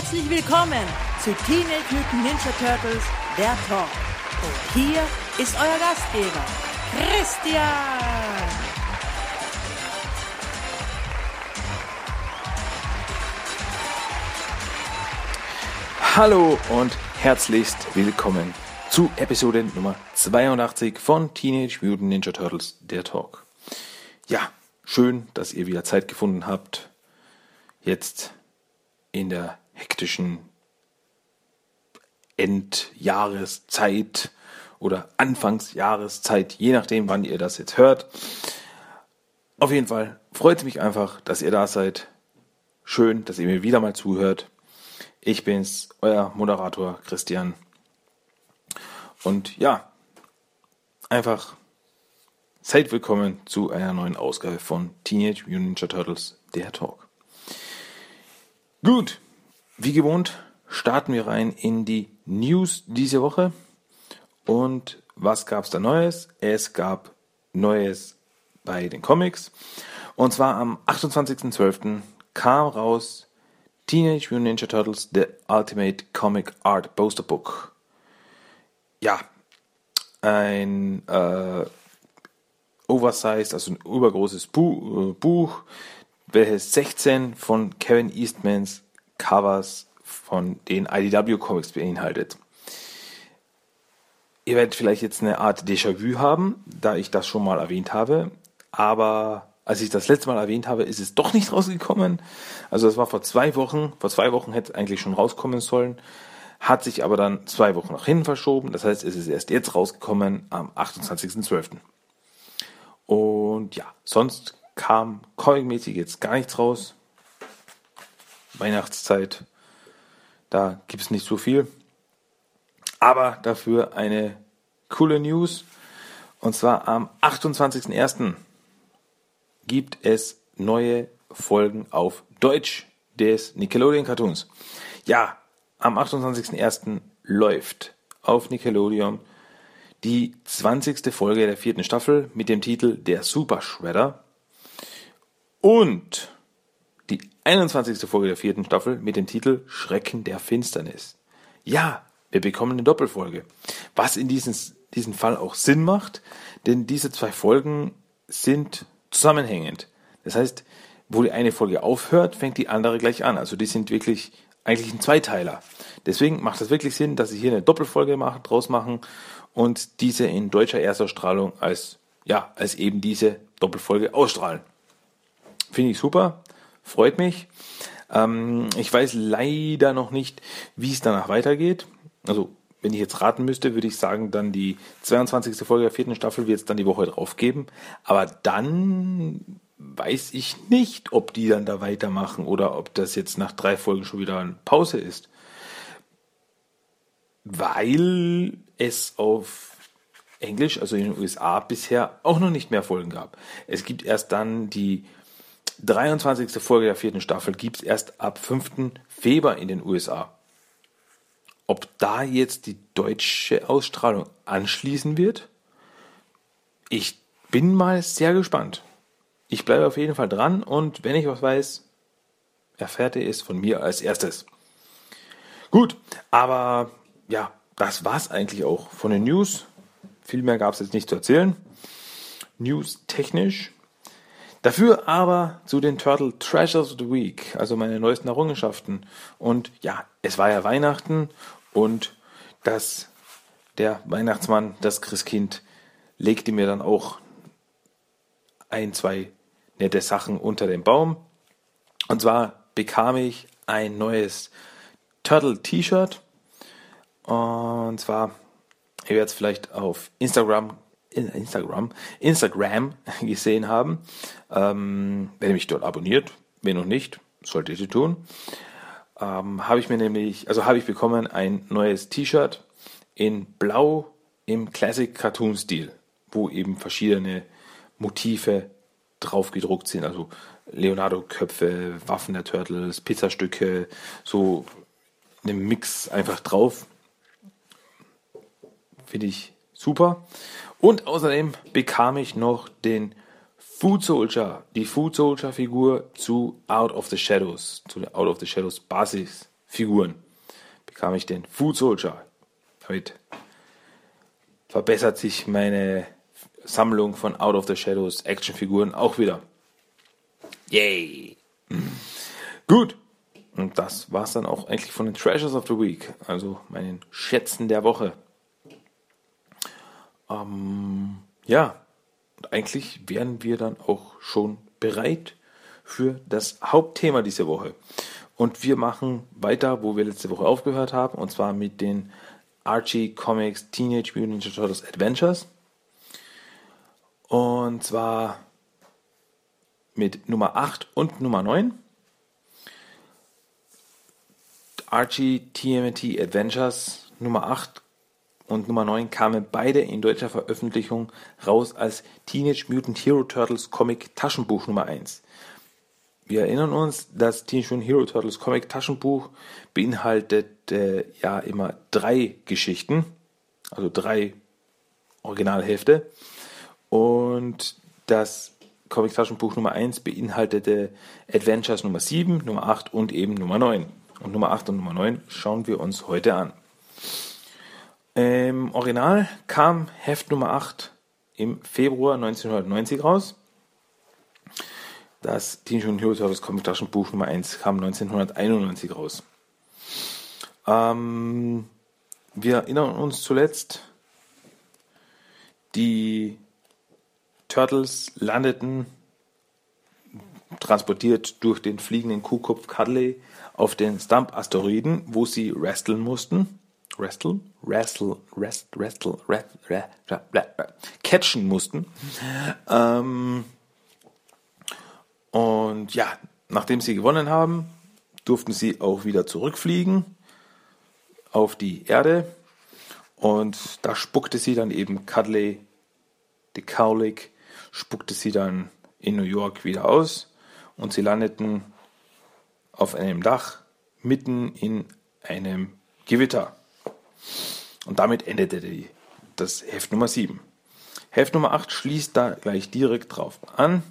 Herzlich willkommen zu Teenage Mutant Ninja Turtles, der Talk. Und hier ist euer Gastgeber, Christian. Hallo und herzlichst willkommen zu Episode Nummer 82 von Teenage Mutant Ninja Turtles, der Talk. Ja, schön, dass ihr wieder Zeit gefunden habt, jetzt in der hektischen Endjahreszeit oder Anfangsjahreszeit, je nachdem, wann ihr das jetzt hört. Auf jeden Fall freut es mich einfach, dass ihr da seid. Schön, dass ihr mir wieder mal zuhört. Ich bin's, euer Moderator Christian. Und ja, einfach seid willkommen zu einer neuen Ausgabe von Teenage Mutant Ninja Turtles, der Talk. Gut, wie gewohnt starten wir rein in die News diese Woche. Und was gab es da Neues? Es gab Neues bei den Comics. Und zwar am 28.12. kam raus Teenage Mutant Ninja Turtles The Ultimate Comic Art Poster Book. Ja, ein äh, oversized, also ein übergroßes äh, Buch, welches 16 von Kevin Eastmans Covers von den IDW Comics beinhaltet. Ihr werdet vielleicht jetzt eine Art Déjà-vu haben, da ich das schon mal erwähnt habe, aber als ich das letzte Mal erwähnt habe, ist es doch nicht rausgekommen. Also das war vor zwei Wochen. Vor zwei Wochen hätte es eigentlich schon rauskommen sollen, hat sich aber dann zwei Wochen nach hinten verschoben. Das heißt, es ist erst jetzt rausgekommen am 28.12. Und ja, sonst kam comicmäßig jetzt gar nichts raus. Weihnachtszeit, da gibt es nicht so viel. Aber dafür eine coole News. Und zwar am 28.01. gibt es neue Folgen auf Deutsch des Nickelodeon Cartoons. Ja, am 28.01. läuft auf Nickelodeon die 20. Folge der vierten Staffel mit dem Titel Der Super Shredder. Und die 21. Folge der vierten Staffel mit dem Titel Schrecken der Finsternis. Ja, wir bekommen eine Doppelfolge. Was in diesem, diesem Fall auch Sinn macht, denn diese zwei Folgen sind zusammenhängend. Das heißt, wo die eine Folge aufhört, fängt die andere gleich an. Also die sind wirklich eigentlich ein Zweiteiler. Deswegen macht es wirklich Sinn, dass sie hier eine Doppelfolge machen, draus machen und diese in deutscher Erstausstrahlung als, ja, als eben diese Doppelfolge ausstrahlen. Finde ich super, freut mich. Ähm, ich weiß leider noch nicht, wie es danach weitergeht. Also, wenn ich jetzt raten müsste, würde ich sagen, dann die 22. Folge der vierten Staffel wird es dann die Woche drauf geben. Aber dann weiß ich nicht, ob die dann da weitermachen oder ob das jetzt nach drei Folgen schon wieder eine Pause ist. Weil es auf Englisch, also in den USA, bisher auch noch nicht mehr Folgen gab. Es gibt erst dann die 23. Folge der vierten Staffel gibt es erst ab 5. Februar in den USA. Ob da jetzt die deutsche Ausstrahlung anschließen wird? Ich bin mal sehr gespannt. Ich bleibe auf jeden Fall dran und wenn ich was weiß, erfährt ihr es von mir als erstes. Gut, aber ja, das war's eigentlich auch von den News. Viel mehr gab es jetzt nicht zu erzählen. News technisch Dafür aber zu den Turtle Treasures of the Week, also meine neuesten Errungenschaften. Und ja, es war ja Weihnachten und das, der Weihnachtsmann, das Christkind, legte mir dann auch ein, zwei nette Sachen unter den Baum. Und zwar bekam ich ein neues Turtle T-Shirt. Und zwar, ihr werdet es vielleicht auf Instagram Instagram, Instagram gesehen haben. Ähm, wenn ihr mich dort abonniert, wenn noch nicht, solltet ihr tun. Ähm, habe ich mir nämlich, also habe ich bekommen ein neues T-Shirt in Blau im Classic Cartoon Stil, wo eben verschiedene Motive drauf gedruckt sind, also Leonardo-Köpfe, Waffen der Turtles, Pizzastücke, so einen Mix einfach drauf. Finde ich super. Und außerdem bekam ich noch den Food Soldier, die Food Soldier Figur zu Out of the Shadows, zu der Out of the Shadows Basis Figuren bekam ich den Food Soldier. Damit verbessert sich meine Sammlung von Out of the Shadows Actionfiguren auch wieder. Yay! Gut. Und das war es dann auch eigentlich von den Treasures of the Week, also meinen Schätzen der Woche. Ähm, ja, eigentlich wären wir dann auch schon bereit für das Hauptthema dieser Woche. Und wir machen weiter, wo wir letzte Woche aufgehört haben, und zwar mit den Archie Comics Teenage Mutant Ninja Turtles Adventures. Und zwar mit Nummer 8 und Nummer 9. Archie TMT Adventures Nummer 8 und Nummer 9 kamen beide in deutscher Veröffentlichung raus als Teenage Mutant Hero Turtles Comic Taschenbuch Nummer 1. Wir erinnern uns, das Teenage Mutant Hero Turtles Comic Taschenbuch beinhaltet äh, ja immer drei Geschichten, also drei Originalhefte. Und das Comic Taschenbuch Nummer 1 beinhaltete Adventures Nummer 7, Nummer 8 und eben Nummer 9. Und Nummer 8 und Nummer 9 schauen wir uns heute an. Im Original kam Heft Nummer 8 im Februar 1990 raus. Das Teenage Mutant Hero Turtles Comic Taschenbuch Nummer 1 kam 1991 raus. Ähm, wir erinnern uns zuletzt, die Turtles landeten transportiert durch den fliegenden Kuhkopf Cuddly auf den Stump-Asteroiden, wo sie wresteln mussten. Wrestle? Wrestle, rest, wrestle, rest, rest, catchen mussten. Ähm, und ja, nachdem sie gewonnen haben, durften sie auch wieder zurückfliegen auf die Erde. Und da spuckte sie dann eben Cuddly, die Cowlick, spuckte sie dann in New York wieder aus und sie landeten auf einem Dach mitten in einem Gewitter. Und damit endete die, das Heft Nummer 7. Heft Nummer 8 schließt da gleich direkt drauf an.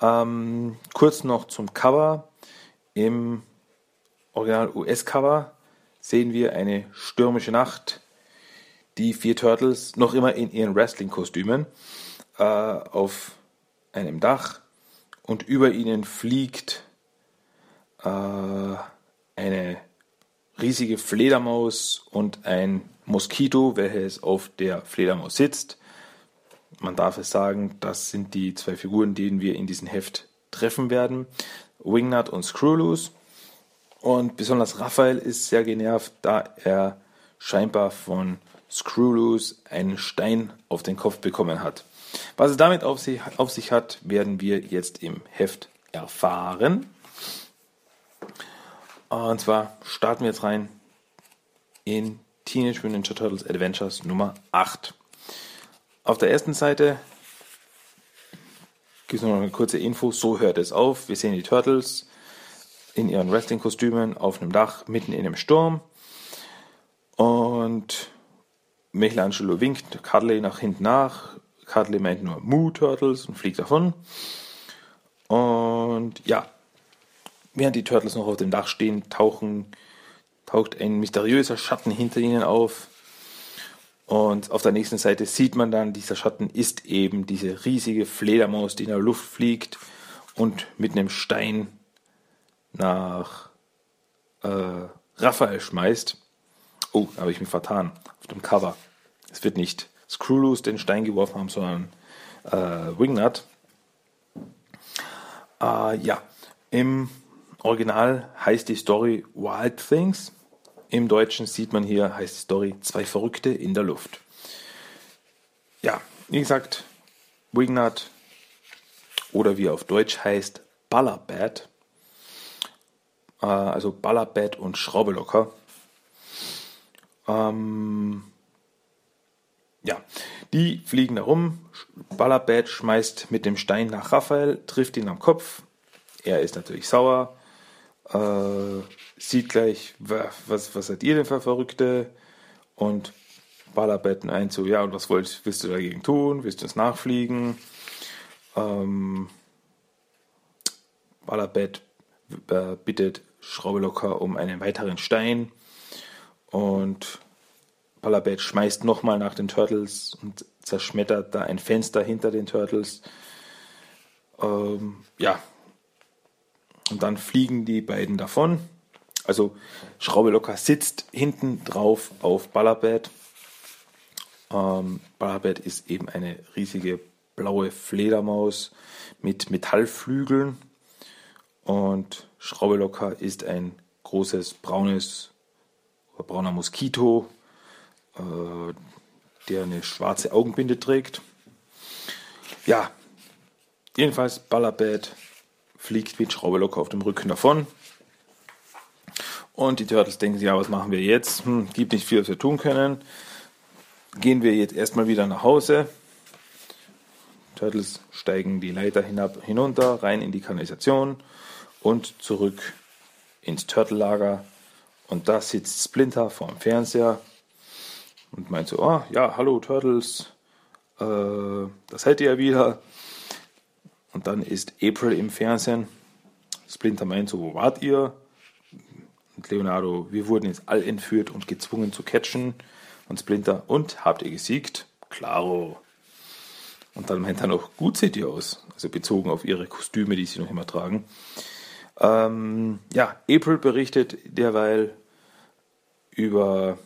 Ähm, kurz noch zum Cover. Im Original US-Cover sehen wir eine stürmische Nacht. Die vier Turtles noch immer in ihren Wrestling-Kostümen äh, auf einem Dach und über ihnen fliegt äh, eine riesige Fledermaus und ein Moskito, welches auf der Fledermaus sitzt. Man darf es sagen, das sind die zwei Figuren, denen wir in diesem Heft treffen werden. Wingnut und Screwloose. Und besonders Raphael ist sehr genervt, da er scheinbar von Screwloose einen Stein auf den Kopf bekommen hat. Was es damit auf sich, auf sich hat, werden wir jetzt im Heft erfahren. Und zwar starten wir jetzt rein in Teenage Mutant Ninja Turtles Adventures Nummer 8. Auf der ersten Seite gibt es noch eine kurze Info. So hört es auf. Wir sehen die Turtles in ihren Wrestling-Kostümen auf einem Dach mitten in einem Sturm. Und Michelangelo winkt Cuddly nach hinten nach. Cuddly meint nur Moo Turtles und fliegt davon. Und ja, Während die Turtles noch auf dem Dach stehen, tauchen, taucht ein mysteriöser Schatten hinter ihnen auf. Und auf der nächsten Seite sieht man dann, dieser Schatten ist eben diese riesige Fledermaus, die in der Luft fliegt und mit einem Stein nach äh, Raphael schmeißt. Oh, da habe ich mich vertan. Auf dem Cover. Es wird nicht Screwloose den Stein geworfen haben, sondern äh, Wingnut. Äh, ja, im Original heißt die Story Wild Things. Im Deutschen sieht man hier, heißt die Story Zwei Verrückte in der Luft. Ja, wie gesagt, Wignut oder wie auf Deutsch heißt Ballerbad. Äh, also Ballerbad und Schraubelocker. Ähm, ja, die fliegen da rum. Ballerbad schmeißt mit dem Stein nach Raphael, trifft ihn am Kopf. Er ist natürlich sauer, äh, sieht gleich, was, was seid ihr denn für Verrückte? Und Ballerbetten ein zu, ja, und was wollt, willst du dagegen tun? Willst du es nachfliegen? Ähm, Ballerbett äh, bittet Schraube locker um einen weiteren Stein und Balabet schmeißt nochmal nach den Turtles und zerschmettert da ein Fenster hinter den Turtles. Ähm, ja. Und dann fliegen die beiden davon. Also Schraube locker sitzt hinten drauf auf Balabet. Ähm, Balabet ist eben eine riesige blaue Fledermaus mit Metallflügeln. Und Schraube locker ist ein großes braunes brauner Moskito, äh, der eine schwarze Augenbinde trägt. Ja, jedenfalls Ballerbad fliegt wie Schraube locker auf dem Rücken davon. Und die Turtles denken sich, ja, was machen wir jetzt? Hm, gibt nicht viel, was wir tun können. Gehen wir jetzt erstmal wieder nach Hause. Turtles steigen die Leiter hinab, hinunter, rein in die Kanalisation und zurück ins Turtellager. Und da sitzt Splinter vorm Fernseher und meint so, oh, ja, hallo Turtles, äh, das seid ihr ja wieder. Und dann ist April im Fernsehen. Splinter meint so, wo wart ihr? Und Leonardo, wir wurden jetzt all entführt und gezwungen zu catchen. Und Splinter, und habt ihr gesiegt? Klaro. Und dann meint er noch, gut seht ihr aus. Also bezogen auf ihre Kostüme, die sie noch immer tragen. Ähm, ja, April berichtet derweil über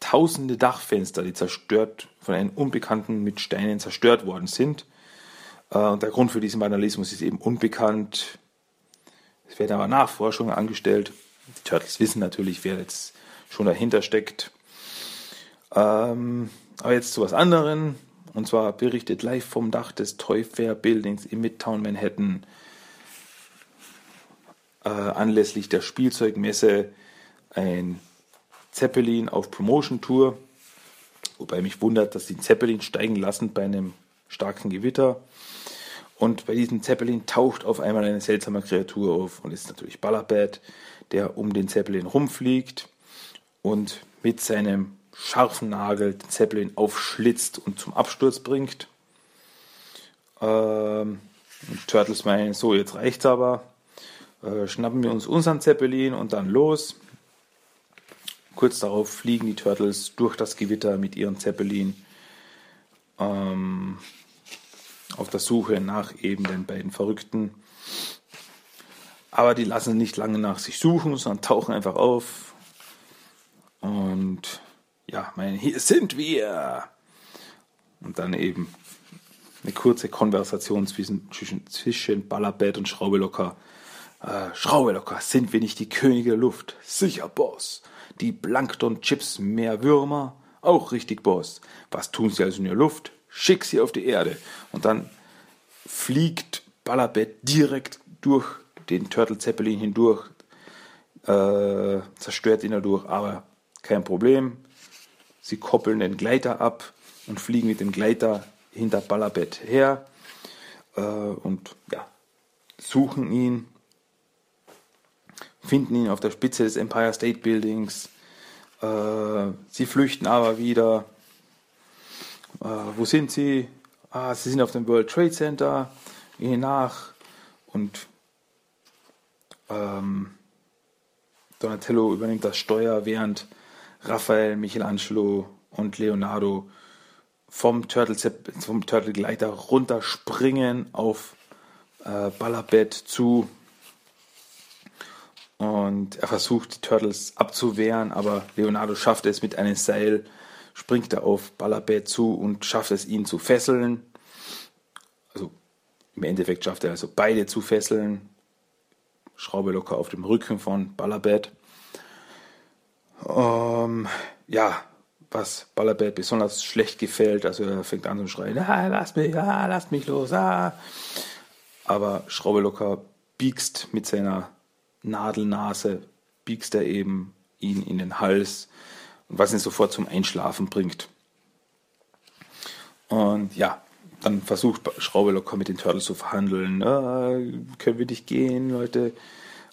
tausende Dachfenster, die zerstört von einem Unbekannten mit Steinen zerstört worden sind. Äh, und der Grund für diesen Vandalismus ist eben unbekannt. Es werden aber Nachforschungen angestellt. Die Turtles wissen natürlich, wer jetzt schon dahinter steckt. Ähm, aber jetzt zu was anderem. Und zwar berichtet live vom Dach des Toy Fair Buildings in Midtown Manhattan äh, anlässlich der Spielzeugmesse ein Zeppelin auf Promotion-Tour. Wobei mich wundert, dass sie Zeppelin steigen lassen bei einem starken Gewitter. Und bei diesem Zeppelin taucht auf einmal eine seltsame Kreatur auf und ist natürlich Ballerbad, der um den Zeppelin rumfliegt und mit seinem scharfen Nagel den Zeppelin aufschlitzt und zum Absturz bringt. Ähm, Turtles meinen, so jetzt reicht's aber. Äh, schnappen wir uns unseren Zeppelin und dann los. Kurz darauf fliegen die Turtles durch das Gewitter mit ihren Zeppelin ähm, auf der Suche nach eben den beiden Verrückten. Aber die lassen nicht lange nach sich suchen, sondern tauchen einfach auf. Und ja, meinen, hier sind wir. Und dann eben eine kurze Konversation zwischen, zwischen, zwischen Ballerbett und Schraube locker. Äh, Schraube locker, sind wir nicht die Könige der Luft? Sicher, Boss die Plankton-Chips mehr Würmer. Auch richtig, Boss. Was tun sie also in der Luft? Schick sie auf die Erde. Und dann fliegt Ballerbett direkt durch den Turtle Zeppelin hindurch, äh, zerstört ihn dadurch, aber kein Problem. Sie koppeln den Gleiter ab und fliegen mit dem Gleiter hinter Ballerbett her äh, und ja, suchen ihn finden ihn auf der Spitze des Empire State Buildings. Äh, sie flüchten aber wieder. Äh, wo sind sie? Ah, sie sind auf dem World Trade Center. Gehen nach und ähm, Donatello übernimmt das Steuer, während Raphael, Michelangelo und Leonardo vom Turtle, vom Turtle Gleiter runterspringen auf äh, Ballerbett zu und er versucht, die Turtles abzuwehren, aber Leonardo schafft es mit einem Seil, springt er auf Ballerbett zu und schafft es, ihn zu fesseln. Also im Endeffekt schafft er also beide zu fesseln. Schraube locker auf dem Rücken von Ballerbett. Ähm, ja, was Ballerbett besonders schlecht gefällt. Also er fängt an zu schreien, ah, lass mich, ah, lass mich los, ah. Aber Schraube locker biegst mit seiner Nadelnase biegst er eben ihn in den Hals, was ihn sofort zum Einschlafen bringt. Und ja, dann versucht Schraube locker mit den Turtles zu verhandeln. Äh, können wir nicht gehen, Leute?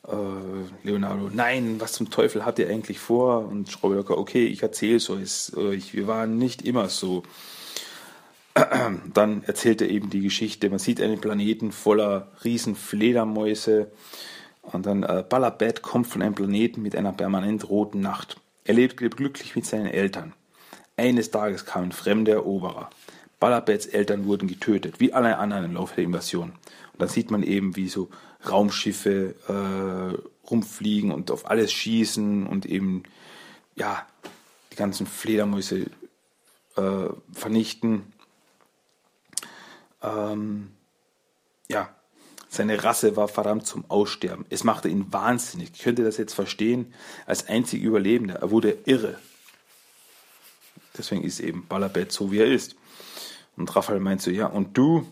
Äh, Leonardo, nein, was zum Teufel habt ihr eigentlich vor? Und Schraube locker, okay, ich erzähle es euch. Wir waren nicht immer so. Dann erzählt er eben die Geschichte. Man sieht einen Planeten voller riesen Fledermäuse Und dann äh, Balabet kommt von einem Planeten mit einer permanent roten Nacht. Er lebt glücklich mit seinen Eltern. Eines Tages kamen fremde Eroberer. Balabets Eltern wurden getötet, wie alle anderen im Laufe der Invasion. Und dann sieht man eben, wie so Raumschiffe äh, rumfliegen und auf alles schießen und eben, ja, die ganzen Fledermäuse äh, vernichten. Ähm, ja, seine Rasse war verdammt zum Aussterben. Es machte ihn wahnsinnig. Ich könnte das jetzt verstehen als einzig Überlebender. Er wurde irre. Deswegen ist eben Balabet so, wie er ist. Und Raphael meint so, ja, und du?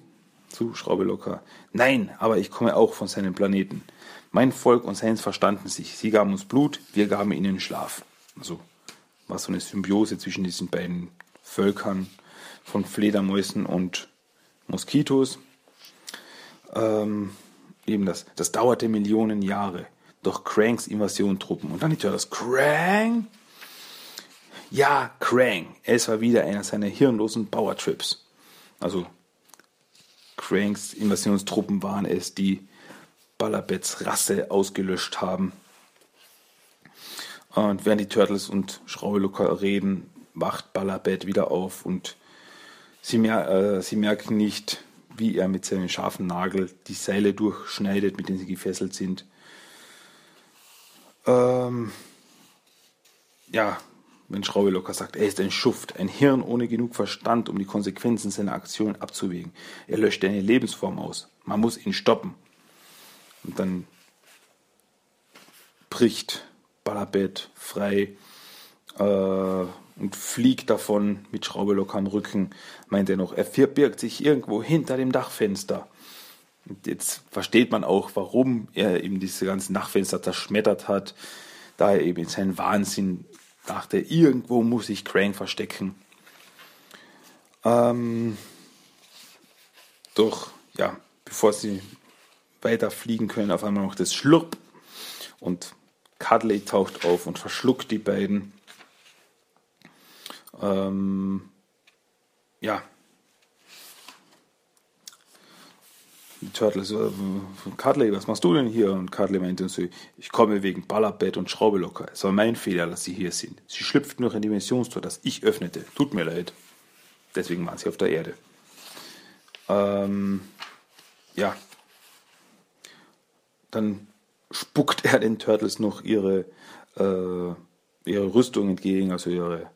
Zu Schraube locker. Nein, aber ich komme auch von seinem Planeten. Mein Volk und seins verstanden sich. Sie gaben uns Blut, wir gaben ihnen Schlaf. Also war so eine Symbiose zwischen diesen beiden Völkern von Fledermäusen und Moskitos. Ähm, eben das, das dauerte Millionen Jahre. Doch Cranks Invasion-Truppen. Und dann die das Crank? Ja, Krang. Es war wieder einer seiner hirnlosen Power-Trips. Also Cranks Invasionstruppen waren es, die Balabets Rasse ausgelöscht haben. Und während die Turtles und Schraubelucker reden, wacht Balabet wieder auf und sie, mer äh, sie merken nicht, wie er mit seinem scharfen Nagel die Seile durchschneidet, mit denen sie gefesselt sind. Ähm, ja, wenn Schraube locker sagt, er ist ein Schuft, ein Hirn ohne genug Verstand, um die Konsequenzen seiner Aktionen abzuwägen. Er löscht eine Lebensform aus. Man muss ihn stoppen. Und dann bricht Balabet frei äh, und fliegt davon mit Schraube locker am Rücken. Meint er noch, er verbirgt sich irgendwo hinter dem Dachfenster. Und jetzt versteht man auch, warum er eben diese ganzen Dachfenster zerschmettert hat, da er eben in seinen Wahnsinn dachte, irgendwo muss ich Crane verstecken. Ähm, doch, ja, bevor sie weiter fliegen können, auf einmal noch das Schlurp und Cuddly taucht auf und verschluckt die beiden. Ähm, ja. Die Turtles, äh, Cuddly, was machst du denn hier? Und Cuddly meinte so, ich komme wegen Ballerbett und Schraube locker. Es war mein Fehler, dass sie hier sind. Sie schlüpften durch ein Dimensionstor, das ich öffnete. Tut mir leid. Deswegen waren sie auf der Erde. Ähm, ja. Dann spuckt er den Turtles noch ihre, äh, ihre Rüstung entgegen, also ihre,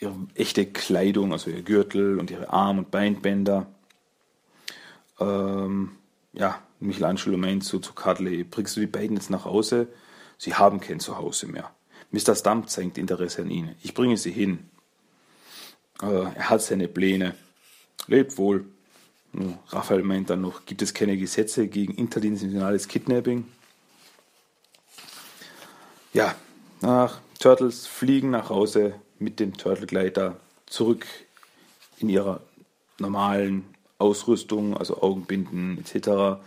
ihre echte Kleidung, also ihr Gürtel und ihre Arm- und Beinbänder. Ähm, ja, Michelangelo meint so zu Cuddly, bringst du die beiden jetzt nach Hause? Sie haben kein Zuhause mehr. Mr. Stump zeigt Interesse an ihnen. Ich bringe sie hin. Äh, er hat seine Pläne. Lebt wohl. Raphael meint dann noch, gibt es keine Gesetze gegen interdimensionales Kidnapping? Ja, nach Turtles fliegen nach Hause mit dem Turtle-Gleiter zurück in ihrer normalen Ausrüstung, also Augenbinden etc.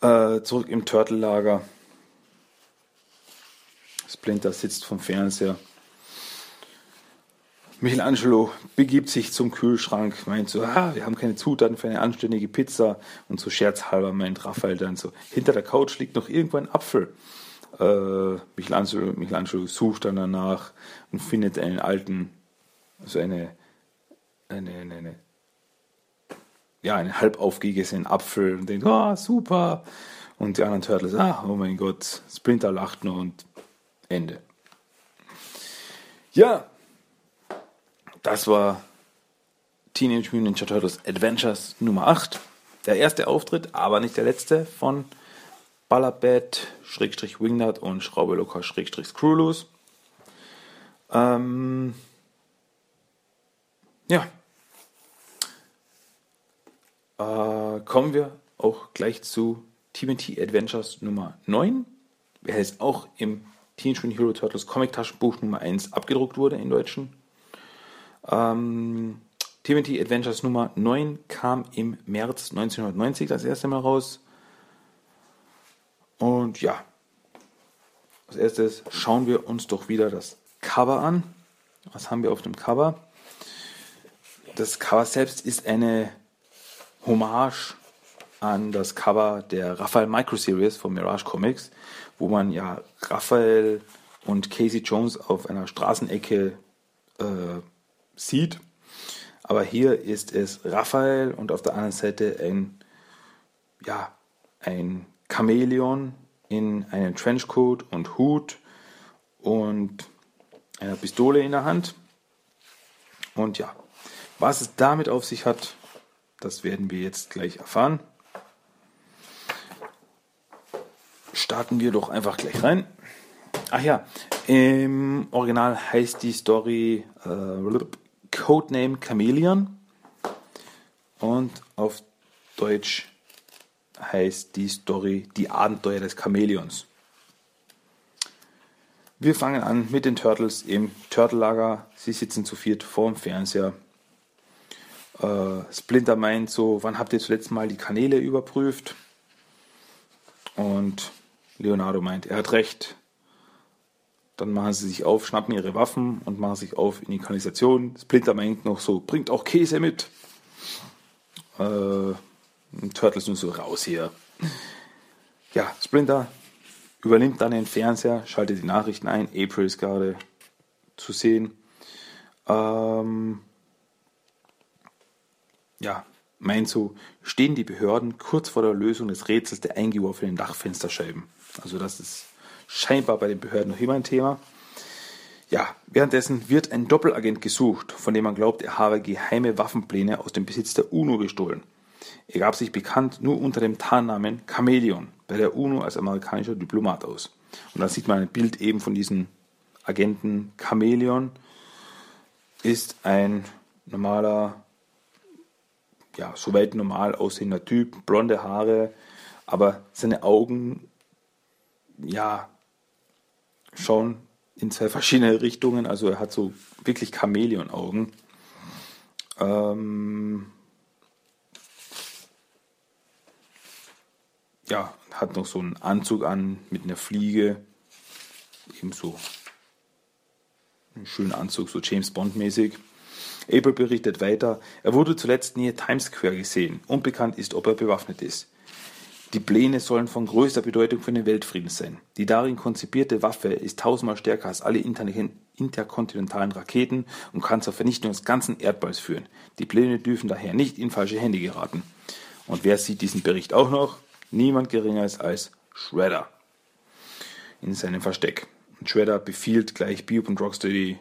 Äh, zurück im Turtle-Lager. Splinter sitzt vom Fernseher. Michelangelo begibt sich zum Kühlschrank, meint so, ah, wir haben keine Zutaten für eine anständige Pizza. Und so scherzhalber meint Raphael dann so, hinter der Couch liegt noch irgendwo ein Apfel. Äh, Michelangelo, Michelangelo sucht dann danach und findet einen alten, also eine, eine, eine, eine ja, einen halb aufgegessenen Apfel und denkt, oh, super. Und die anderen Turtles, ah, oh mein Gott, Splinter lacht nur und Ende. Ja, das war Teenage Mutant Ninja Turtles Adventures Nummer 8. Der erste Auftritt, aber nicht der letzte von Ballerbad, Schrägstrich Wingnut und Schraube locker, Schrägstrich Screwloose. Ähm, ja, äh, kommen wir auch gleich zu TMT Adventures Nummer 9, welches auch im Teenage Mutant Hero Turtles Comic Taschenbuch Nummer 1 abgedruckt wurde in Deutschen. Ähm, TMT Adventures Nummer 9 kam im März 1990 das erste Mal raus. Und ja, als erstes schauen wir uns doch wieder das Cover an. Was haben wir auf dem Cover? Das Cover selbst ist eine Hommage an das Cover der Raphael Micro Series von Mirage Comics, wo man ja Raphael und Casey Jones auf einer Straßenecke äh, sieht. Aber hier ist es Raphael und auf der anderen Seite ein, ja, ein Chamäleon in einem Trenchcoat und Hut und einer Pistole in der Hand. Und ja, was es damit auf sich hat, das werden wir jetzt gleich erfahren. Starten wir doch einfach gleich rein. Ach ja, im Original heißt die Story äh, Codename Chameleon und auf Deutsch heißt die Story Die Abenteuer des Chamäleons. Wir fangen an mit den Turtles im Turtle-Lager. Sie sitzen zu viert vor dem Fernseher. Äh, Splinter meint so, wann habt ihr zuletzt mal die Kanäle überprüft? Und Leonardo meint, er hat recht. Dann machen sie sich auf, schnappen ihre Waffen und machen sich auf in die Kanalisation. Splinter meint noch so, bringt auch Käse mit. Äh, Turtles nur so raus hier. Ja, Splinter übernimmt dann den Fernseher, schaltet die Nachrichten ein. April ist gerade zu sehen. Ähm, ja, meint so, stehen die Behörden kurz vor der Lösung des Rätsels der eingeworfenen Dachfensterscheiben. Also das ist scheinbar bei den Behörden noch immer ein Thema. Ja, währenddessen wird ein Doppelagent gesucht, von dem man glaubt, er habe geheime Waffenpläne aus dem Besitz der UNO gestohlen. Er gab sich bekannt nur unter dem Tarnnamen Chameleon bei der UNO als amerikanischer Diplomat aus. Und da sieht man ein Bild eben von diesem Agenten Chameleon. Ist ein normaler, ja, soweit normal aussehender Typ, blonde Haare, aber seine Augen, ja, schauen in zwei verschiedene Richtungen. Also er hat so wirklich Chameleon-Augen. Ähm, ja, hat noch so einen Anzug an mit einer Fliege. Ebenso einen schönen Anzug, so James Bond-mäßig. April berichtet weiter, er wurde zuletzt nähe Times Square gesehen. Unbekannt ist, ob er bewaffnet ist. Die Pläne sollen von größter Bedeutung für den Weltfrieden sein. Die darin konzipierte Waffe ist tausendmal stärker als alle interkontinentalen Raketen und kann zur Vernichtung des ganzen Erdballs führen. Die Pläne dürfen daher nicht in falsche Hände geraten. Und wer sieht diesen Bericht auch noch? Niemand geringer ist als Shredder in seinem Versteck. Und Shredder befiehlt gleich Beop und Rocksteady,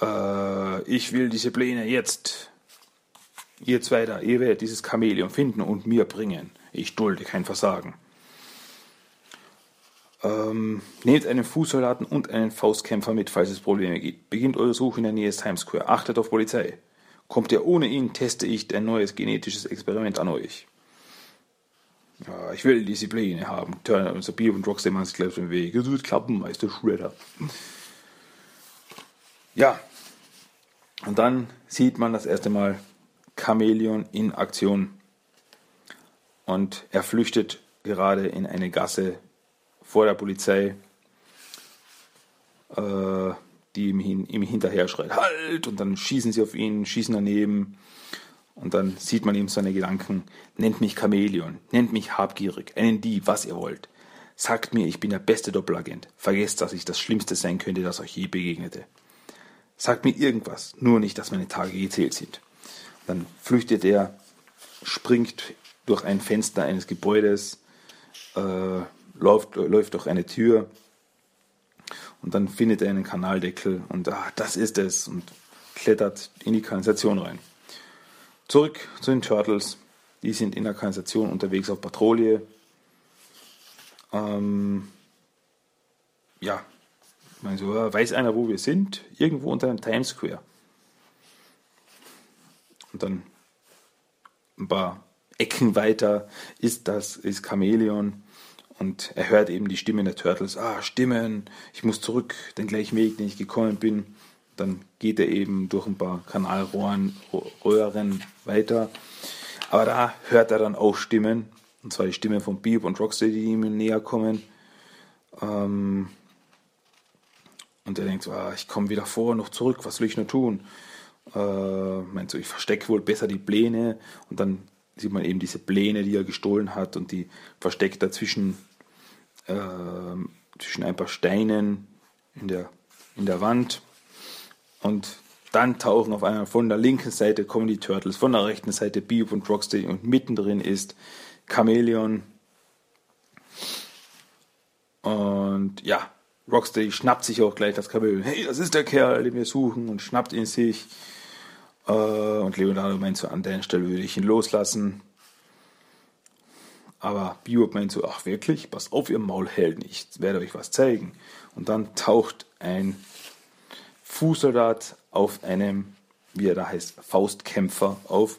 äh, ich will diese Pläne jetzt. Ihr zwei da, ihr werdet dieses Chamäleon finden und mir bringen. Ich dulde kein Versagen. Ähm, nehmt einen Fußsoldaten und einen Faustkämpfer mit, falls es Probleme gibt. Beginnt eure Suche in der Nähe des Times Square. Achtet auf Polizei. Kommt ihr ohne ihn, teste ich ein neues genetisches Experiment an euch. Ja, ich will Disziplin haben. Turner und Sabir und Rockstar machen sich gleich auf den Weg. Das wird klappen, Meister Shredder. Ja. Und dann sieht man das erste Mal Chameleon in Aktion. Und er flüchtet gerade in eine Gasse vor der Polizei, äh, die ihm, hin, ihm hinterher schreit, halt! Und dann schießen sie auf ihn, schießen daneben. Und dann sieht man ihm seine Gedanken. Nennt mich Chamäleon, nennt mich habgierig, einen die, was ihr wollt. Sagt mir, ich bin der beste Doppelagent. Vergesst, dass ich das Schlimmste sein könnte, das euch je begegnete. Sagt mir irgendwas, nur nicht, dass meine Tage gezählt sind. Dann flüchtet er, springt durch ein Fenster eines Gebäudes, äh, läuft, läuft durch eine Tür und dann findet er einen Kanaldeckel und ah, das ist es und klettert in die Kanalisation rein. Zurück zu den Turtles. Die sind in der Kanalisation unterwegs auf Patrouille. Ähm, ja, ich so, weiß einer, wo wir sind? Irgendwo unter dem Times Square. Und dann ein paar Ecken weiter ist das, ist Chameleon. Und er hört eben die Stimmen der Turtles. Ah, Stimmen, ich muss zurück, den gleichen Weg, den ich gekommen bin. Dann geht er eben durch ein paar Kanalrohren weiter. Aber da hört er dann auch Stimmen, und zwar die Stimmen von Beep und Rocksteady, die ihm näher kommen. Ähm und er denkt ah, ich komme wieder vor, noch zurück, was will ich nur tun? Äh, meint so, ich verstecke wohl besser die Pläne und dann sieht man eben diese Pläne, die er gestohlen hat und die versteckt dazwischen äh, zwischen ein paar Steinen in der, in der Wand. Und dann tauchen auf einmal von der linken Seite kommen die Turtles, von der rechten Seite Bebop und Rocksteady und mittendrin ist Chameleon. Und ja, Rocksteady schnappt sich auch gleich das Chameleon. Hey, das ist der Kerl, den wir suchen und schnappt ihn sich. Äh, und Leonardo meint so, an der Stelle würde ich ihn loslassen. Aber Bebop meint so, ach wirklich, pass auf, ihr Maulhelden, ich werde euch was zeigen. Und dann taucht ein Fußsoldat auf einem, wie er da heißt, Faustkämpfer auf.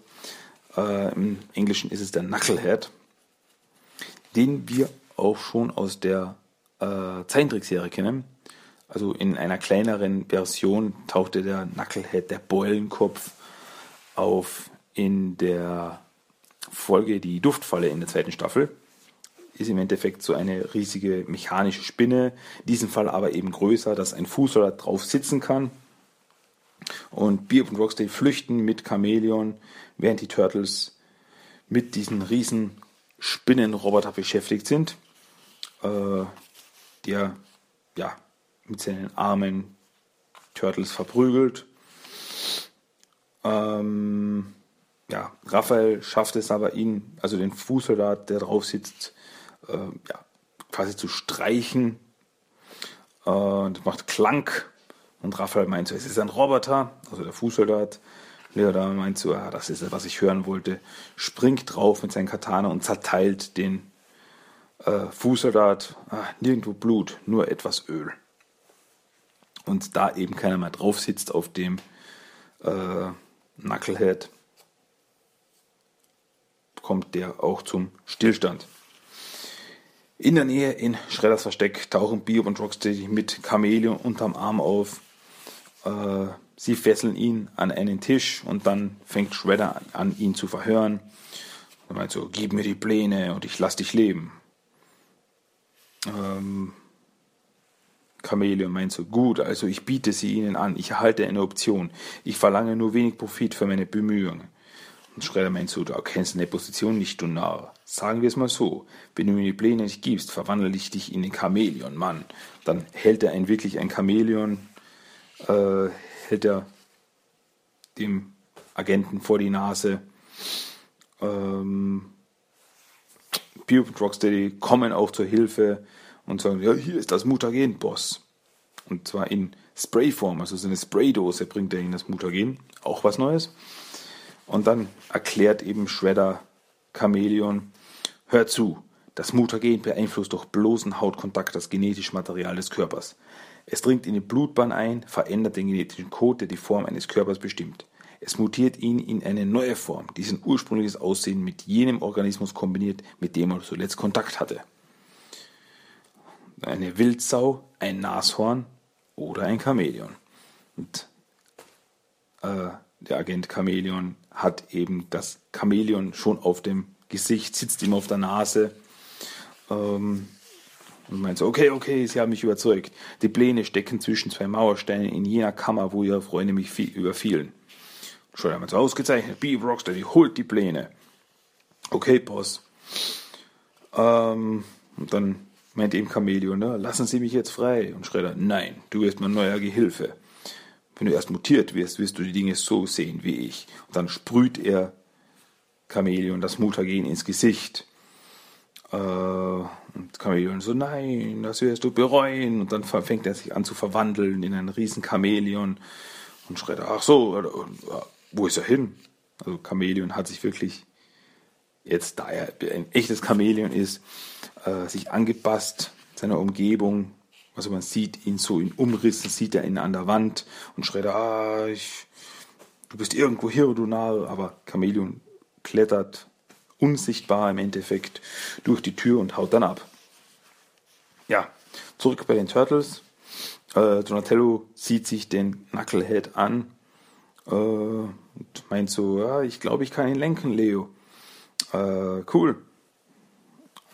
Äh, Im Englischen ist es der Knucklehead, den wir auch schon aus der äh, Zeichentrickserie kennen. Also in einer kleineren Version tauchte der Knucklehead, der Beulenkopf, auf in der Folge Die Duftfalle in der zweiten Staffel. Ist im Endeffekt so eine riesige mechanische Spinne, in diesem Fall aber eben größer, dass ein Fußsoldat drauf sitzen kann. Und Beer und Rocksteady flüchten mit Chameleon, während die Turtles mit diesen riesen Spinnenroboter beschäftigt sind, äh, der ja, mit seinen Armen Turtles verprügelt. Ähm, ja, Raphael schafft es aber, ihn, also den Fußsoldat, der drauf sitzt, äh, ja, quasi zu streichen. Äh, das macht Klang. Und Raphael meint so, es ist ein Roboter, also der Fußsoldat. Leonardo meint so, ja, das ist es, was ich hören wollte. Springt drauf mit seinem Katana und zerteilt den äh, Fußsoldat. Ah, nirgendwo Blut, nur etwas Öl. Und da eben keiner mehr drauf sitzt auf dem äh, Knucklehead, kommt der auch zum Stillstand. In der Nähe in Schredders Versteck tauchen Biob und Rocksteady mit Chameleon unterm Arm auf. Äh, sie fesseln ihn an einen Tisch und dann fängt Shredder an, ihn zu verhören. Er meint so, gib mir die Pläne und ich lass dich leben. Ähm, Chameleon meint so, gut, also ich biete sie ihnen an, ich erhalte eine Option. Ich verlange nur wenig Profit für meine Bemühungen. Und Schredder meint so, du erkennst deine Position nicht, du Narr. Sagen wir es mal so, wenn du mir die Pläne nicht gibst, verwandle ich dich in den Chamäleon, Mann. Dann hält er ein wirklich ein Chamäleon, äh, hält er dem Agenten vor die Nase. Ähm, Pube und Rocksteady kommen auch zur Hilfe und sagen, ja, hier ist das Mutagen, Boss. Und zwar in Sprayform, also so eine Spraydose bringt er in das Mutagen. Auch was Neues. Und dann erklärt eben Shredder Chameleon, hör zu, das Mutagen beeinflusst durch bloßen Hautkontakt das genetische Material des Körpers. Es dringt in die Blutbahn ein, verändert den genetischen Code, der die Form eines Körpers bestimmt. Es mutiert ihn in eine neue Form, die sein ursprüngliches Aussehen mit jenem Organismus kombiniert, mit dem er zuletzt Kontakt hatte. Eine Wildsau, ein Nashorn oder ein Chamäleon. Und äh, der Agent Chamäleon hat eben das Chamäleon schon auf dem Gesicht, sitzt ihm auf der Nase. Ähm, und meint so, okay, okay, Sie haben mich überzeugt. Die Pläne stecken zwischen zwei Mauersteinen in jener Kammer, wo Ihre Freunde mich überfielen. Schon einmal so ausgezeichnet. B. Rocksteady holt die Pläne. Okay, Boss. Ähm, und dann meint eben Chameleon, ne? lassen Sie mich jetzt frei. Und Schredder, nein, du wirst mein neuer Gehilfe. Wenn du erst mutiert wirst, wirst du die Dinge so sehen wie ich. Und dann sprüht er Chameleon das Mutagen ins Gesicht. Äh, und Chameleon so, nein, das wirst du bereuen. Und dann fängt er sich an zu verwandeln in einen riesen Chameleon. Und Schredder, ach so, wo ist er hin? Also Chameleon hat sich wirklich, jetzt da er ein echtes Chameleon ist, äh, sich angepasst seiner Umgebung, also man sieht ihn so in Umrissen, sieht er ihn an der Wand und schreit, ah, ich, du bist irgendwo hier, du Narr. Aber Chameleon klettert unsichtbar im Endeffekt durch die Tür und haut dann ab. Ja, zurück bei den Turtles. Äh, Donatello sieht sich den Knucklehead an äh, und meint so, ja, ich glaube, ich kann ihn lenken, Leo. Äh, cool.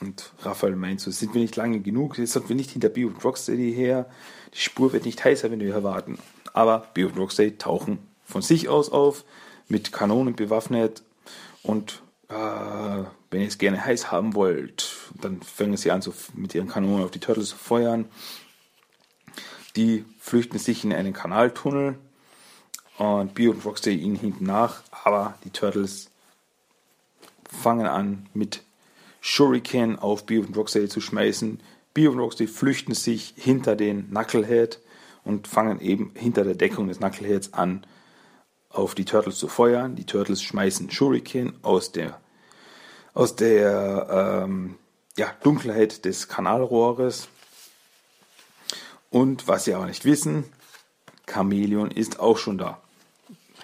Und Raphael meint so, sind wir nicht lange genug, jetzt sollten wir nicht hinter Bio und Rocksteady her, die Spur wird nicht heißer, wenn wir hier warten. Aber Bio und Rocksteady tauchen von sich aus auf, mit Kanonen bewaffnet und äh, wenn ihr es gerne heiß haben wollt, dann fangen sie an, so mit ihren Kanonen auf die Turtles zu feuern. Die flüchten sich in einen Kanaltunnel und Bio und Rocksteady ihnen hinten nach, aber die Turtles fangen an mit Shuriken auf Bio und Rocksteady zu schmeißen. Bio und Rocksteady flüchten sich hinter den Knucklehead und fangen eben hinter der Deckung des Knuckleheads an, auf die Turtles zu feuern. Die Turtles schmeißen Shuriken aus der, aus der ähm, ja, Dunkelheit des Kanalrohres. Und was sie aber nicht wissen, Chameleon ist auch schon da.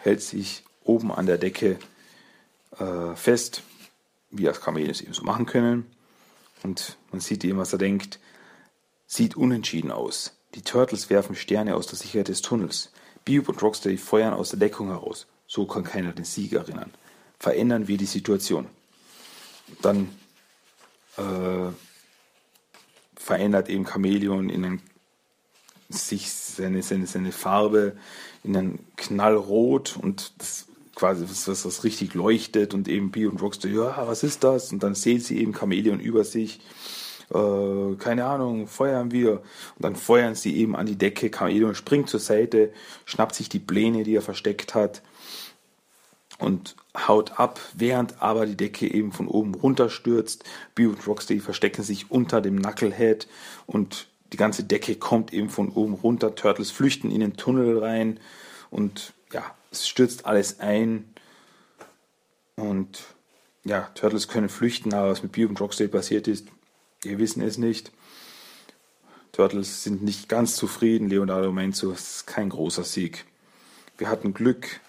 Hält sich oben an der Decke äh, fest, wie das Chameleon es eben so machen können. Und man sieht eben, was er denkt. Sieht unentschieden aus. Die Turtles werfen Sterne aus der Sicherheit des Tunnels. Bebop und Rocksteady feuern aus der Deckung heraus. So kann keiner den Sieg erinnern. Verändern wir die Situation. Dann äh, verändert eben Chameleon in einen, sich seine, seine, seine Farbe in ein Knallrot und das quasi was, was richtig leuchtet und eben Bee und Rocksteady, ja, was ist das? Und dann sehen sie eben Chameleon über sich äh, keine Ahnung, feuern wir. Und dann feuern sie eben an die Decke. Chameleon springt zur Seite, schnappt sich die Pläne, die er versteckt hat und haut ab, während aber die Decke eben von oben runterstürzt. Bee und Rocksteady verstecken sich unter dem Knucklehead und die ganze Decke kommt eben von oben runter. Turtles flüchten in den Tunnel rein und ja, es stürzt alles ein. Und ja, Turtles können flüchten, aber was mit Bee und Rocksteady passiert ist, wir wissen es nicht. Turtles sind nicht ganz zufrieden. Leonardo es ist kein großer Sieg. Wir hatten Glück,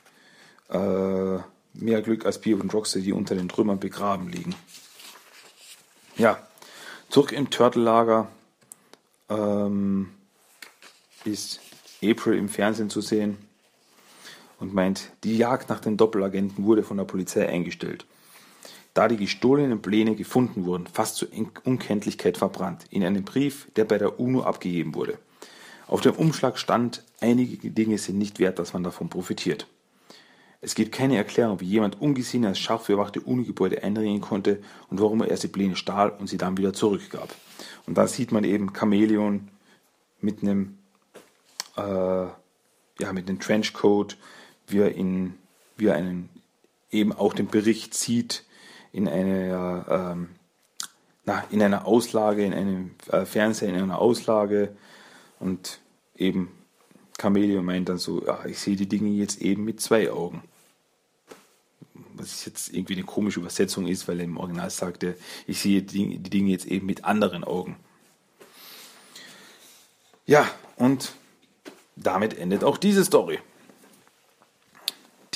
äh, mehr Glück als Bio und Rocksteady, die unter den Trümmern begraben liegen. Ja, zurück im Turtle-Lager ähm, ist April im Fernsehen zu sehen und meint, die Jagd nach den Doppelagenten wurde von der Polizei eingestellt da die gestohlenen Pläne gefunden wurden, fast zur Unkenntlichkeit verbrannt, in einem Brief, der bei der UNO abgegeben wurde. Auf dem Umschlag stand, einige Dinge sind nicht wert, dass man davon profitiert. Es gibt keine Erklärung, wie jemand ungesehen als scharf bewachte UNO-Gebäude eindringen konnte und warum er erst die Pläne stahl und sie dann wieder zurückgab. Und da sieht man eben Chamäleon mit einem, äh, ja, mit einem Trenchcoat, wie er, er einen, eben auch den Bericht sieht, in eine ähm, na, in einer Auslage, in einem äh, Fernseher, in einer Auslage und eben Chameleon meint dann so, ja, ich sehe die Dinge jetzt eben mit zwei Augen. Was jetzt irgendwie eine komische Übersetzung ist, weil er im Original sagte, ich sehe die Dinge jetzt eben mit anderen Augen. Ja, und damit endet auch diese Story.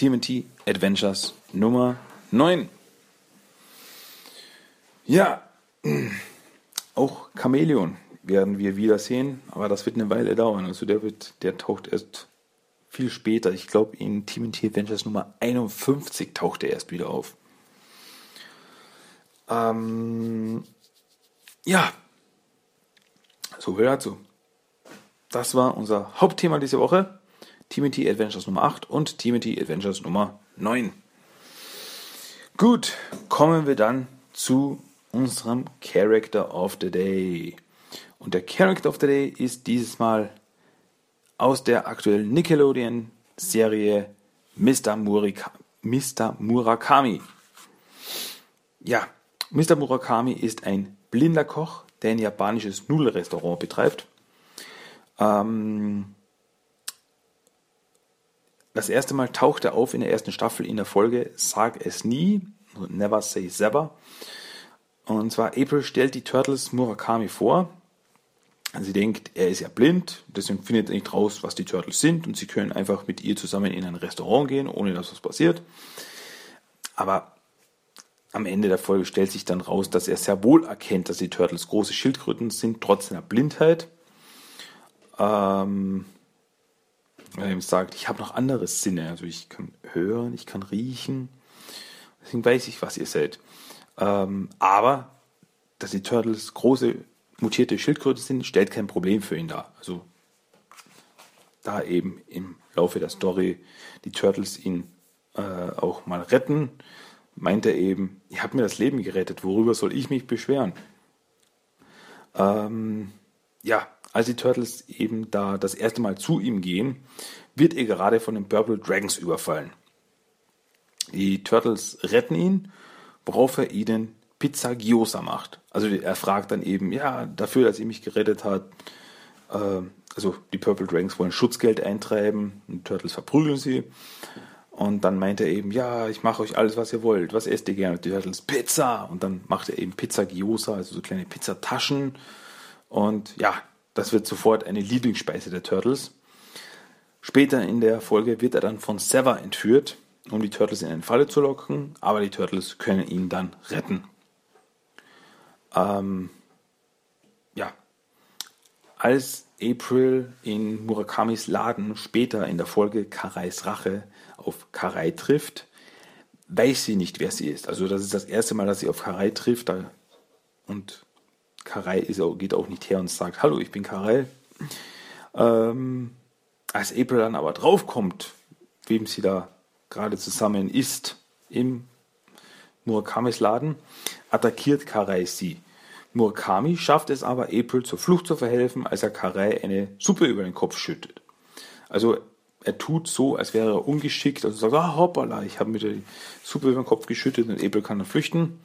TMT Adventures Nummer 9. Ja, auch Chamäleon werden wir wiedersehen, aber das wird eine Weile dauern. Also der wird, der taucht erst viel später. Ich glaube, in TMNT Adventures Nummer 51 taucht er erst wieder auf. Ähm, ja, so viel dazu. Das war unser Hauptthema diese Woche. TMT Adventures Nummer 8 und TMT Adventures Nummer 9. Gut, kommen wir dann zu unserem Character of the Day. Und der Character of the Day ist dieses Mal aus der aktuellen Nickelodeon-Serie Mr. Murika Mr. Murakami. Ja, Mr. Murakami ist ein blinder Koch, der ein japanisches Nudelrestaurant betreibt. Ähm, das erste Mal taucht er auf in der ersten Staffel in der Folge Sag es nie, Never Say Never. Und zwar April stellt die Turtles Murakami vor. Sie denkt, er ist ja blind, deswegen findet er nicht raus, was die Turtles sind und sie können einfach mit ihr zusammen in ein Restaurant gehen, ohne dass was passiert. Aber am Ende der Folge stellt sich dann raus, dass er sehr wohl erkennt, dass die Turtles große Schildkröten sind, trotz seiner Blindheit. Ähm, er ihm sagt, ich habe noch andere Sinne, also ich kann hören, ich kann riechen, deswegen weiß ich, was ihr seid. Ähm, aber, dass die Turtles große mutierte Schildkröten sind, stellt kein Problem für ihn dar. Also da eben im Laufe der Story die Turtles ihn äh, auch mal retten meint er eben, ihr habt mir das Leben gerettet, worüber soll ich mich beschweren? Ähm, ja, als die Turtles eben da das erste Mal zu ihm gehen, wird er gerade von den Purple Dragons überfallen. Die Turtles retten ihn, worauf er ihnen Pizza Gyoza macht. Also er fragt dann eben, ja, dafür, dass ihr mich gerettet hat, äh, also die Purple Dragons wollen Schutzgeld eintreiben, und Turtles verprügeln sie. Und dann meint er eben, ja, ich mache euch alles, was ihr wollt. Was esst ihr gerne? Die Turtles, Pizza. Und dann macht er eben Pizza Gyoza, also so kleine Pizzataschen. Und ja, das wird sofort eine Lieblingsspeise der Turtles. Später in der Folge wird er dann von Sever entführt, um die Turtles in eine Falle zu locken, aber die Turtles können ihn dann retten. Ähm, ja, als April in Murakamis Laden später in der Folge Karais Rache auf Karai trifft, weiß sie nicht, wer sie ist. Also das ist das erste Mal, dass sie auf Karai trifft und Karai ist, geht auch nicht her und sagt, hallo, ich bin Karai. Ähm, als April dann aber draufkommt, wem sie da gerade zusammen ist im Murakamis Laden, attackiert Karai sie. Murakami schafft es aber, April zur Flucht zu verhelfen, als er Karai eine Suppe über den Kopf schüttet. Also er tut so, als wäre er ungeschickt, also sagt, ah, hoppala, ich habe mir die Suppe über den Kopf geschüttet und April kann dann flüchten.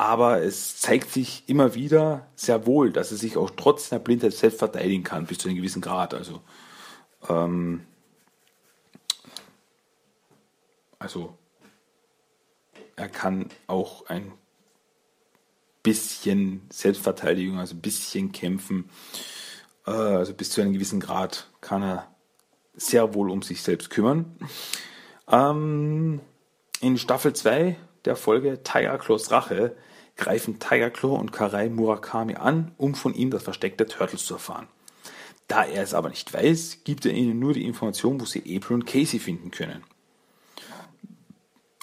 Aber es zeigt sich immer wieder sehr wohl, dass er sich auch trotz seiner Blindheit selbst verteidigen kann, bis zu einem gewissen Grad. Also, ähm, also er kann auch ein bisschen Selbstverteidigung, also ein bisschen kämpfen. Äh, also bis zu einem gewissen Grad kann er sehr wohl um sich selbst kümmern. Ähm, in Staffel 2 der Folge Tiger Claws Rache greifen Tiger Claw und Karai Murakami an, um von ihm das Versteck der Turtles zu erfahren. Da er es aber nicht weiß, gibt er ihnen nur die Information, wo sie April und Casey finden können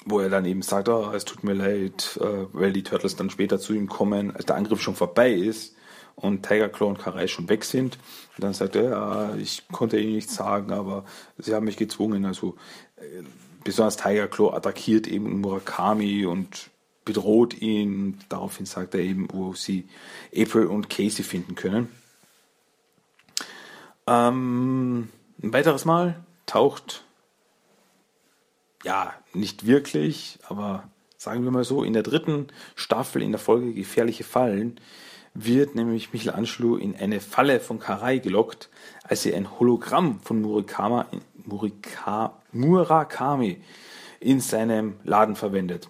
wo er dann eben sagt, oh, es tut mir leid, äh, weil die Turtles dann später zu ihm kommen, als der Angriff schon vorbei ist und Tiger Claw und Karai schon weg sind. Und dann sagt er, ja, ich konnte ihnen nichts sagen, aber sie haben mich gezwungen. Also äh, besonders Tiger Claw attackiert eben Murakami und bedroht ihn. Daraufhin sagt er eben, wo sie April und Casey finden können. Ähm, ein weiteres Mal taucht ja, nicht wirklich, aber sagen wir mal so, in der dritten Staffel in der Folge Gefährliche Fallen wird nämlich Michelangelo in eine Falle von Karai gelockt, als er ein Hologramm von Murakami in seinem Laden verwendet.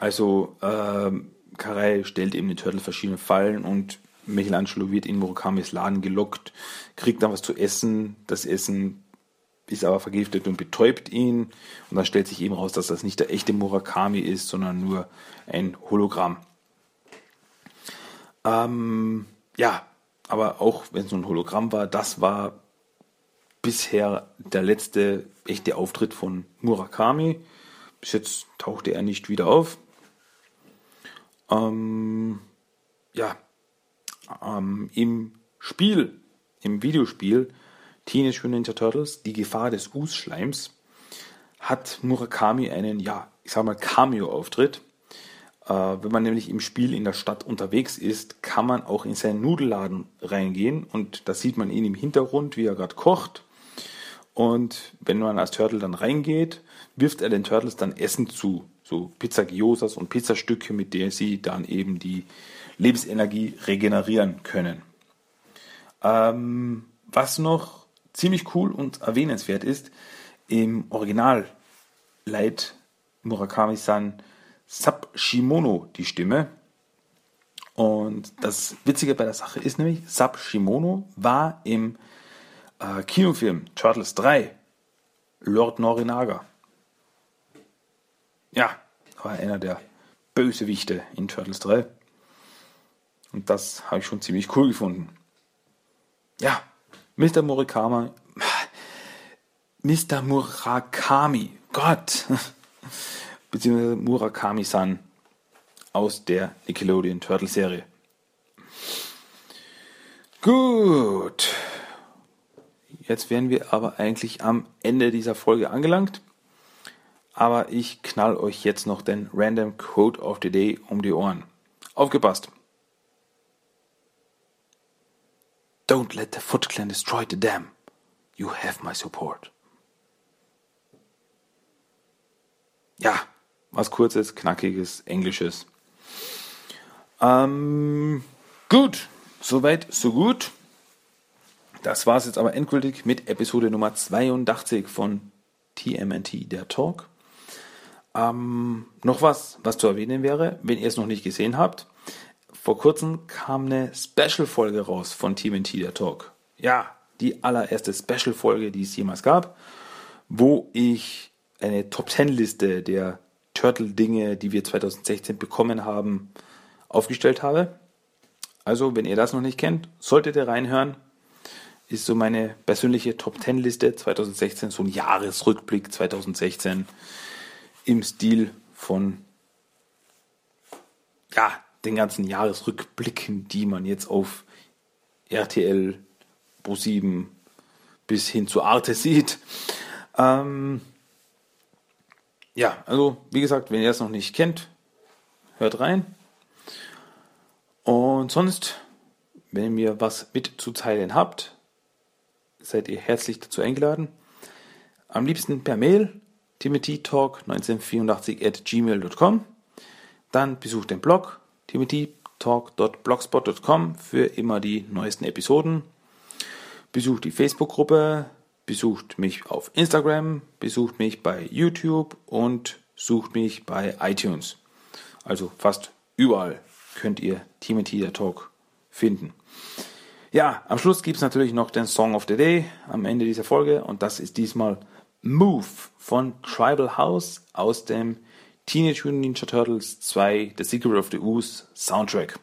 Also äh, Karai stellt eben den Turtle verschiedene Fallen und Michelangelo wird in Murakamis Laden gelockt, kriegt dann was zu essen. Das Essen ist aber vergiftet und betäubt ihn. Und dann stellt sich eben raus, dass das nicht der echte Murakami ist, sondern nur ein Hologramm. Ähm, ja, aber auch wenn es nur ein Hologramm war, das war bisher der letzte echte Auftritt von Murakami. Bis jetzt tauchte er nicht wieder auf. Ähm, ja, ähm, im Spiel, im Videospiel Teenage Mutant Ninja Turtles, die Gefahr des Us-Schleims, hat Murakami einen, ja, ich sag mal, Cameo-Auftritt. Äh, wenn man nämlich im Spiel in der Stadt unterwegs ist, kann man auch in seinen Nudelladen reingehen und da sieht man ihn im Hintergrund, wie er gerade kocht. Und wenn man als Turtle dann reingeht, wirft er den Turtles dann Essen zu. So Pizza Gyosas und Pizzastücke, mit der sie dann eben die Lebensenergie regenerieren können. Ähm, was noch ziemlich cool und erwähnenswert ist, im Original leiht Murakami-san Sub-Shimono die Stimme. Und das Witzige bei der Sache ist nämlich, Sub-Shimono war im äh, Kinofilm Turtles 3 Lord Norinaga. Ja, war einer der Bösewichte in Turtles 3. Und das habe ich schon ziemlich cool gefunden. Ja, Mr. Murakami, Mr. Murakami, Gott, beziehungsweise Murakami-san aus der Nickelodeon Turtle Serie. Gut. Jetzt wären wir aber eigentlich am Ende dieser Folge angelangt. Aber ich knall euch jetzt noch den Random Quote of the Day um die Ohren. Aufgepasst! Don't let the Foot Clan destroy the dam. You have my support. Ja, was kurzes, knackiges, englisches. Ähm, gut, soweit, so gut. Das war es jetzt aber endgültig mit Episode Nummer 82 von TMNT, der Talk. Ähm, noch was, was zu erwähnen wäre, wenn ihr es noch nicht gesehen habt. Vor kurzem kam eine Special-Folge raus von TMNT, der Talk. Ja, die allererste Special-Folge, die es jemals gab, wo ich eine Top-10-Liste der Turtle-Dinge, die wir 2016 bekommen haben, aufgestellt habe. Also, wenn ihr das noch nicht kennt, solltet ihr reinhören. Ist so meine persönliche Top 10 Liste 2016, so ein Jahresrückblick 2016 im Stil von ja, den ganzen Jahresrückblicken, die man jetzt auf RTL, Pro7 bis hin zu Arte sieht. Ähm, ja, also wie gesagt, wenn ihr es noch nicht kennt, hört rein. Und sonst, wenn ihr was mitzuteilen habt, seid ihr herzlich dazu eingeladen. Am liebsten per Mail timothytalk1984 at gmail.com. Dann besucht den Blog timothytalk.blogspot.com für immer die neuesten Episoden. Besucht die Facebook-Gruppe, besucht mich auf Instagram, besucht mich bei YouTube und sucht mich bei iTunes. Also fast überall könnt ihr Timothy der Talk finden. Ja, am Schluss gibt es natürlich noch den Song of the Day am Ende dieser Folge und das ist diesmal Move von Tribal House aus dem Teenage Mutant Ninja Turtles 2 The Secret of the Ooze Soundtrack.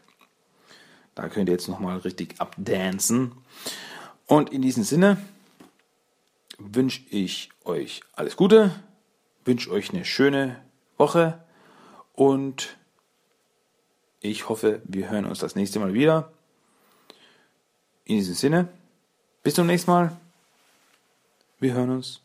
Da könnt ihr jetzt nochmal richtig abdancen. Und in diesem Sinne wünsche ich euch alles Gute, wünsche euch eine schöne Woche und ich hoffe, wir hören uns das nächste Mal wieder. In diesem Sinne, bis zum nächsten Mal. Wir hören uns.